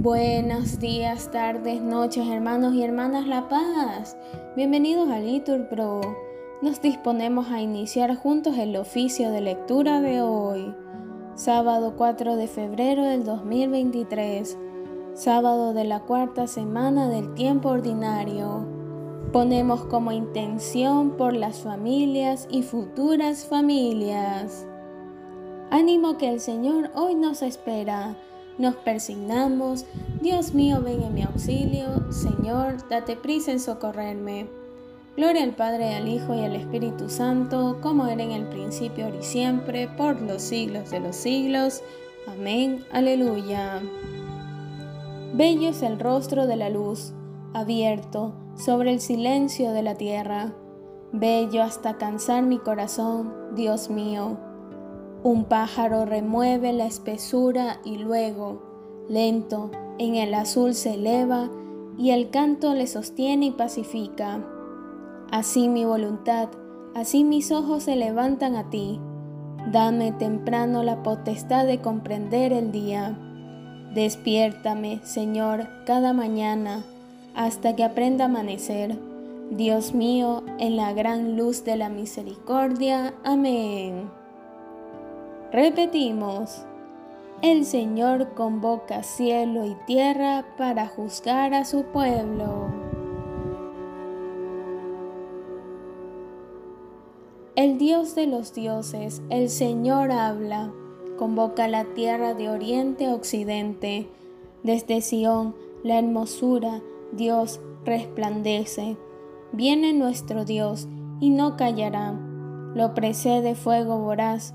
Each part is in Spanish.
Buenos días, tardes, noches, hermanos y hermanas La Paz. Bienvenidos a Litur Pro. Nos disponemos a iniciar juntos el oficio de lectura de hoy, sábado 4 de febrero del 2023, sábado de la cuarta semana del tiempo ordinario. Ponemos como intención por las familias y futuras familias. Ánimo que el Señor hoy nos espera nos persignamos. Dios mío, ven en mi auxilio. Señor, date prisa en socorrerme. Gloria al Padre, al Hijo y al Espíritu Santo, como era en el principio, ahora y siempre, por los siglos de los siglos. Amén. Aleluya. Bello es el rostro de la luz, abierto sobre el silencio de la tierra. Bello hasta cansar mi corazón, Dios mío. Un pájaro remueve la espesura y luego, lento, en el azul se eleva y el canto le sostiene y pacifica. Así mi voluntad, así mis ojos se levantan a ti. Dame temprano la potestad de comprender el día. Despiértame, Señor, cada mañana, hasta que aprenda a amanecer. Dios mío, en la gran luz de la misericordia. Amén. Repetimos, el Señor convoca cielo y tierra para juzgar a su pueblo. El Dios de los dioses, el Señor habla, convoca la tierra de oriente a occidente. Desde Sión, la hermosura, Dios resplandece. Viene nuestro Dios y no callará. Lo precede fuego voraz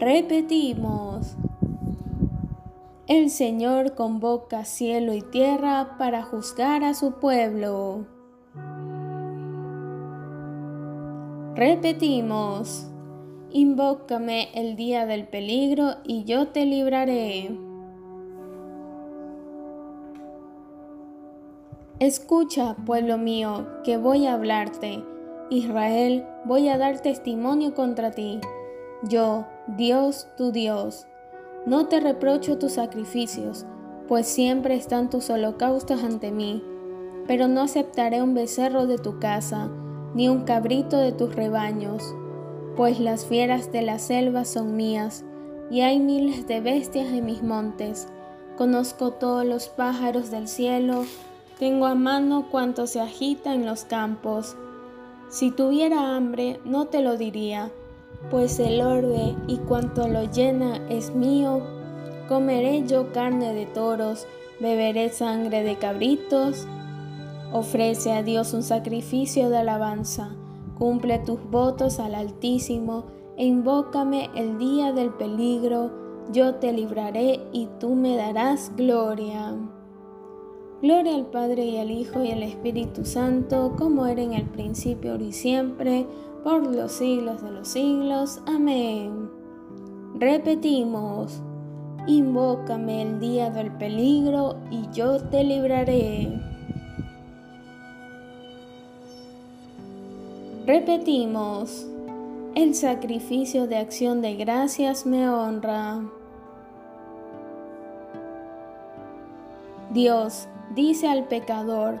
Repetimos. El Señor convoca cielo y tierra para juzgar a su pueblo. Repetimos. Invócame el día del peligro y yo te libraré. Escucha, pueblo mío, que voy a hablarte. Israel, voy a dar testimonio contra ti. Yo, Dios tu Dios, no te reprocho tus sacrificios, pues siempre están tus holocaustos ante mí, pero no aceptaré un becerro de tu casa, ni un cabrito de tus rebaños, pues las fieras de la selva son mías, y hay miles de bestias en mis montes. Conozco todos los pájaros del cielo, tengo a mano cuanto se agita en los campos. Si tuviera hambre, no te lo diría pues el orbe y cuanto lo llena es mío. Comeré yo carne de toros, beberé sangre de cabritos. Ofrece a Dios un sacrificio de alabanza, cumple tus votos al Altísimo e invócame el día del peligro, yo te libraré y tú me darás gloria. Gloria al Padre y al Hijo y al Espíritu Santo, como era en el principio, y siempre, por los siglos de los siglos. Amén. Repetimos, invócame el día del peligro y yo te libraré. Repetimos, el sacrificio de acción de gracias me honra. Dios dice al pecador,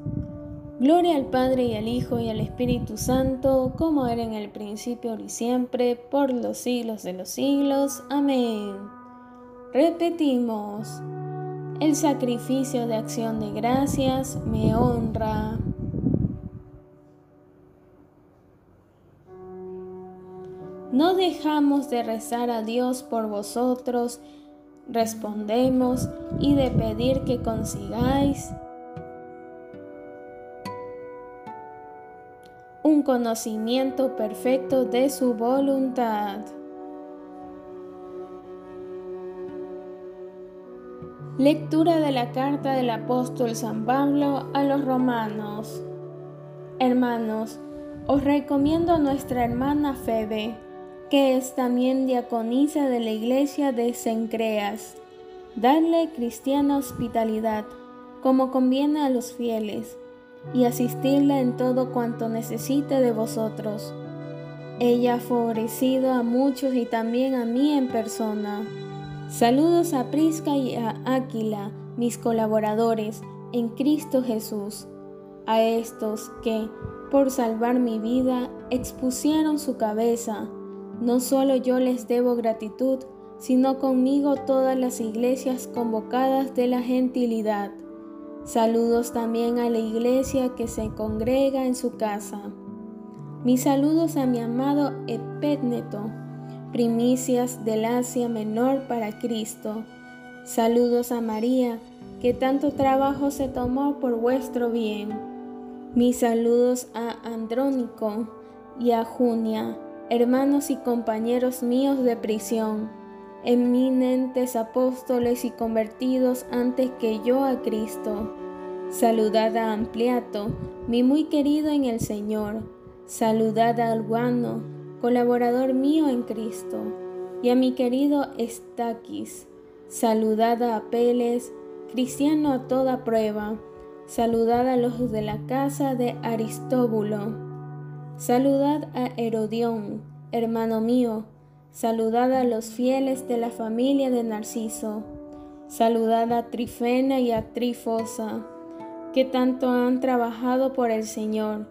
Gloria al Padre y al Hijo y al Espíritu Santo, como era en el principio, y siempre, por los siglos de los siglos. Amén. Repetimos, el sacrificio de acción de gracias me honra. No dejamos de rezar a Dios por vosotros, respondemos, y de pedir que consigáis un conocimiento perfecto de su voluntad. Lectura de la carta del apóstol San Pablo a los romanos. Hermanos, os recomiendo a nuestra hermana Febe que es también diaconisa de la iglesia de Cencreas. Dadle cristiana hospitalidad, como conviene a los fieles, y asistirla en todo cuanto necesite de vosotros. Ella ha favorecido a muchos y también a mí en persona. Saludos a Prisca y a Áquila, mis colaboradores en Cristo Jesús, a estos que, por salvar mi vida, expusieron su cabeza no solo yo les debo gratitud, sino conmigo todas las iglesias convocadas de la gentilidad. Saludos también a la iglesia que se congrega en su casa. Mis saludos a mi amado Epétneto, primicias del Asia Menor para Cristo. Saludos a María, que tanto trabajo se tomó por vuestro bien. Mis saludos a Andrónico y a Junia hermanos y compañeros míos de prisión, eminentes apóstoles y convertidos antes que yo a Cristo. Saludad a Ampliato, mi muy querido en el Señor. Saludad a Alguano, colaborador mío en Cristo. Y a mi querido Estaquis. Saludad a Apeles, cristiano a toda prueba. Saludad a los de la casa de Aristóbulo Saludad a Herodión, hermano mío. Saludad a los fieles de la familia de Narciso. Saludad a Trifena y a Trifosa, que tanto han trabajado por el Señor.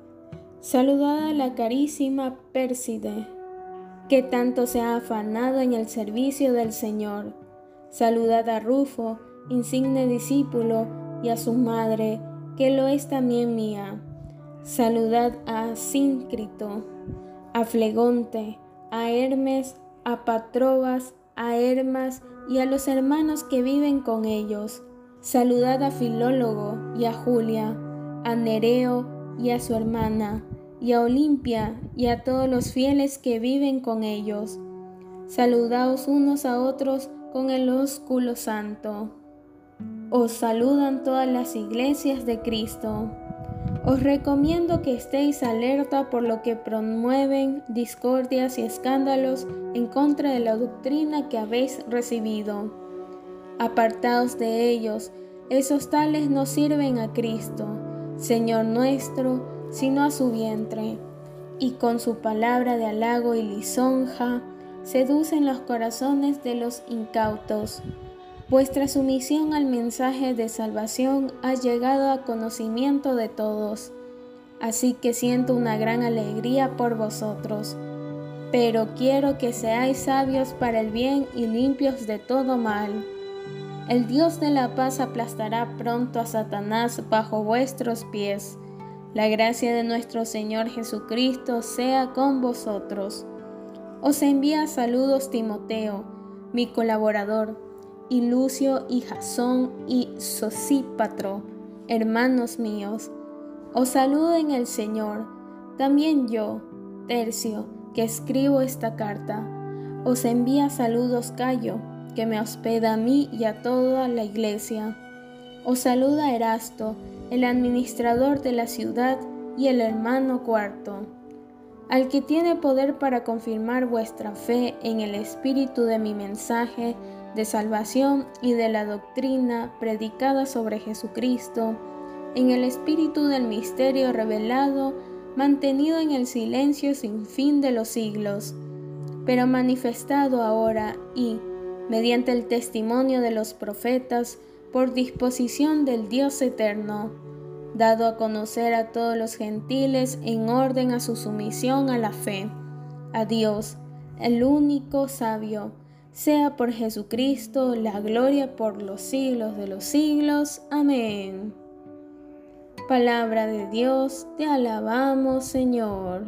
Saludad a la carísima Pérside, que tanto se ha afanado en el servicio del Señor. Saludad a Rufo, insigne discípulo, y a su madre, que lo es también mía. Saludad a Síncrito, a Flegonte, a Hermes, a Patrobas, a Hermas y a los hermanos que viven con ellos. Saludad a Filólogo y a Julia, a Nereo y a su hermana, y a Olimpia y a todos los fieles que viven con ellos. Saludaos unos a otros con el ósculo santo. Os saludan todas las iglesias de Cristo. Os recomiendo que estéis alerta por lo que promueven discordias y escándalos en contra de la doctrina que habéis recibido. Apartaos de ellos, esos tales no sirven a Cristo, Señor nuestro, sino a su vientre, y con su palabra de halago y lisonja seducen los corazones de los incautos. Vuestra sumisión al mensaje de salvación ha llegado a conocimiento de todos, así que siento una gran alegría por vosotros. Pero quiero que seáis sabios para el bien y limpios de todo mal. El Dios de la paz aplastará pronto a Satanás bajo vuestros pies. La gracia de nuestro Señor Jesucristo sea con vosotros. Os envía saludos Timoteo, mi colaborador y Lucio y Jasón y Sosípatro, hermanos míos, os saludo en el Señor. También yo, Tercio, que escribo esta carta, os envía saludos Cayo, que me hospeda a mí y a toda la iglesia. Os saluda Erasto, el administrador de la ciudad, y el hermano cuarto, al que tiene poder para confirmar vuestra fe en el espíritu de mi mensaje, de salvación y de la doctrina predicada sobre Jesucristo, en el espíritu del misterio revelado, mantenido en el silencio sin fin de los siglos. pero manifestado ahora y, mediante el testimonio de los profetas, por disposición del Dios eterno, dado a conocer a todos los gentiles en orden a su sumisión a la fe, a Dios, el único sabio, sea por Jesucristo la gloria por los siglos de los siglos. Amén. Palabra de Dios, te alabamos Señor.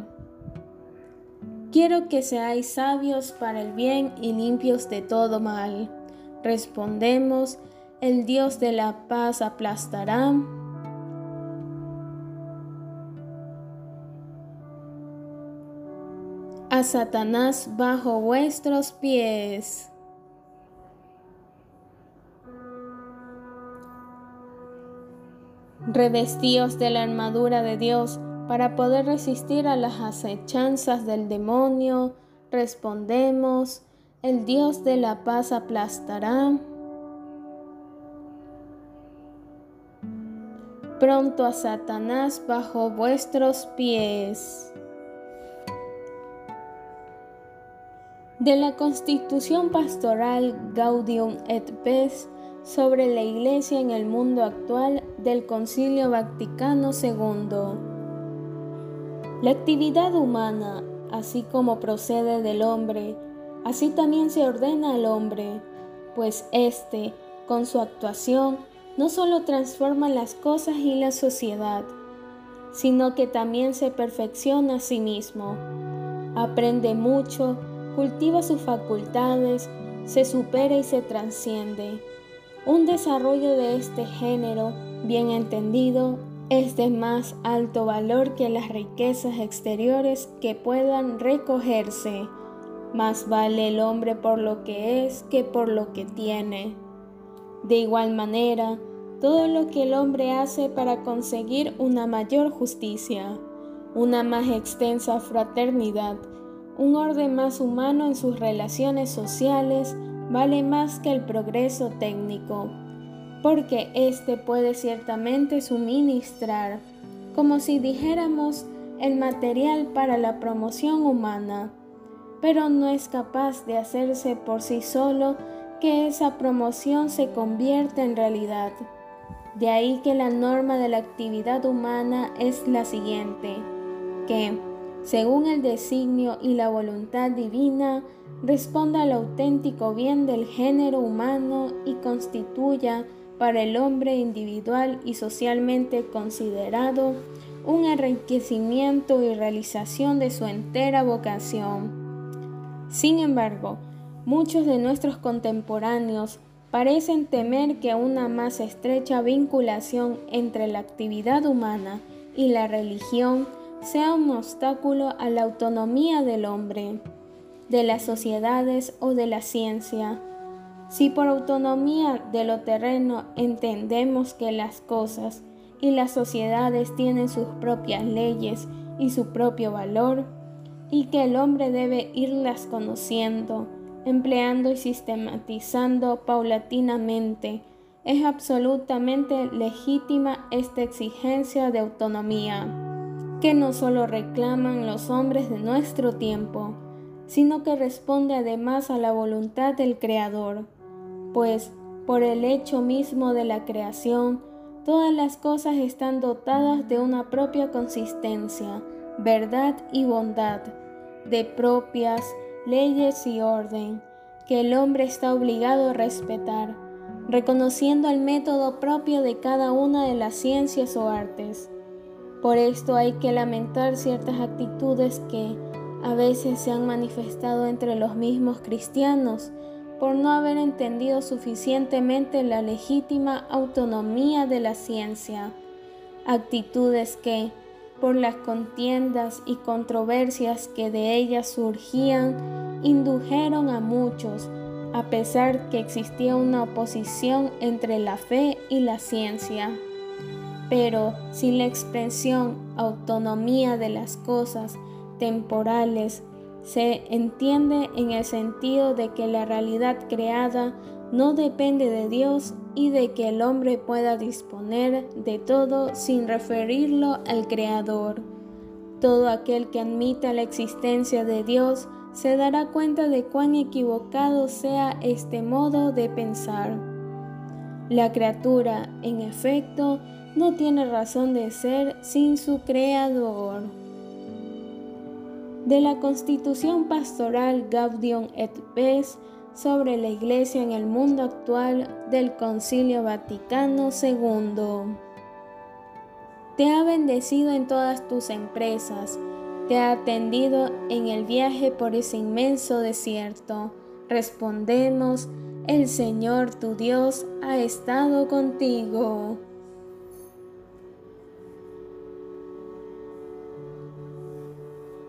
Quiero que seáis sabios para el bien y limpios de todo mal. Respondemos, el Dios de la paz aplastará. Satanás bajo vuestros pies. Revestíos de la armadura de Dios para poder resistir a las acechanzas del demonio. Respondemos, el Dios de la paz aplastará. pronto a Satanás bajo vuestros pies. De la Constitución Pastoral Gaudium et Pes sobre la Iglesia en el mundo actual del Concilio Vaticano II. La actividad humana, así como procede del hombre, así también se ordena al hombre, pues éste, con su actuación, no solo transforma las cosas y la sociedad, sino que también se perfecciona a sí mismo. Aprende mucho, cultiva sus facultades, se supera y se transciende. Un desarrollo de este género, bien entendido, es de más alto valor que las riquezas exteriores que puedan recogerse. Más vale el hombre por lo que es que por lo que tiene. De igual manera, todo lo que el hombre hace para conseguir una mayor justicia, una más extensa fraternidad, un orden más humano en sus relaciones sociales, vale más que el progreso técnico, porque éste puede ciertamente suministrar, como si dijéramos, el material para la promoción humana, pero no es capaz de hacerse por sí solo que esa promoción se convierta en realidad. De ahí que la norma de la actividad humana es la siguiente, que, según el designio y la voluntad divina, responda al auténtico bien del género humano y constituya para el hombre individual y socialmente considerado un enriquecimiento y realización de su entera vocación. Sin embargo, Muchos de nuestros contemporáneos parecen temer que una más estrecha vinculación entre la actividad humana y la religión sea un obstáculo a la autonomía del hombre, de las sociedades o de la ciencia. Si por autonomía de lo terreno entendemos que las cosas y las sociedades tienen sus propias leyes y su propio valor, y que el hombre debe irlas conociendo, empleando y sistematizando paulatinamente. Es absolutamente legítima esta exigencia de autonomía, que no solo reclaman los hombres de nuestro tiempo, sino que responde además a la voluntad del Creador, pues por el hecho mismo de la creación, todas las cosas están dotadas de una propia consistencia, verdad y bondad, de propias leyes y orden que el hombre está obligado a respetar, reconociendo el método propio de cada una de las ciencias o artes. Por esto hay que lamentar ciertas actitudes que a veces se han manifestado entre los mismos cristianos por no haber entendido suficientemente la legítima autonomía de la ciencia, actitudes que, por las contiendas y controversias que de ellas surgían, indujeron a muchos, a pesar que existía una oposición entre la fe y la ciencia. Pero si la expresión autonomía de las cosas temporales se entiende en el sentido de que la realidad creada no depende de Dios y de que el hombre pueda disponer de todo sin referirlo al Creador. Todo aquel que admita la existencia de Dios se dará cuenta de cuán equivocado sea este modo de pensar. La criatura, en efecto, no tiene razón de ser sin su creador. De la Constitución Pastoral Gaudium et Spes sobre la Iglesia en el mundo actual del Concilio Vaticano II. Te ha bendecido en todas tus empresas, te ha atendido en el viaje por ese inmenso desierto. Respondemos, el Señor tu Dios ha estado contigo.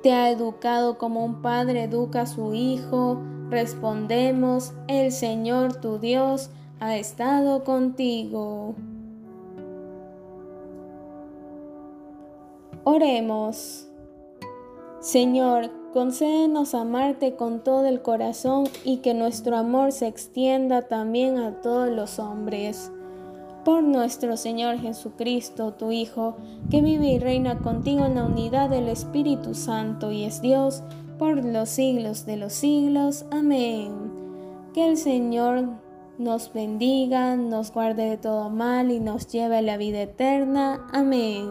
Te ha educado como un padre educa a su hijo. Respondemos, el Señor tu Dios ha estado contigo. Oremos. Señor, concédenos amarte con todo el corazón y que nuestro amor se extienda también a todos los hombres. Por nuestro Señor Jesucristo, tu Hijo, que vive y reina contigo en la unidad del Espíritu Santo y es Dios por los siglos de los siglos. Amén. Que el Señor nos bendiga, nos guarde de todo mal y nos lleve a la vida eterna. Amén.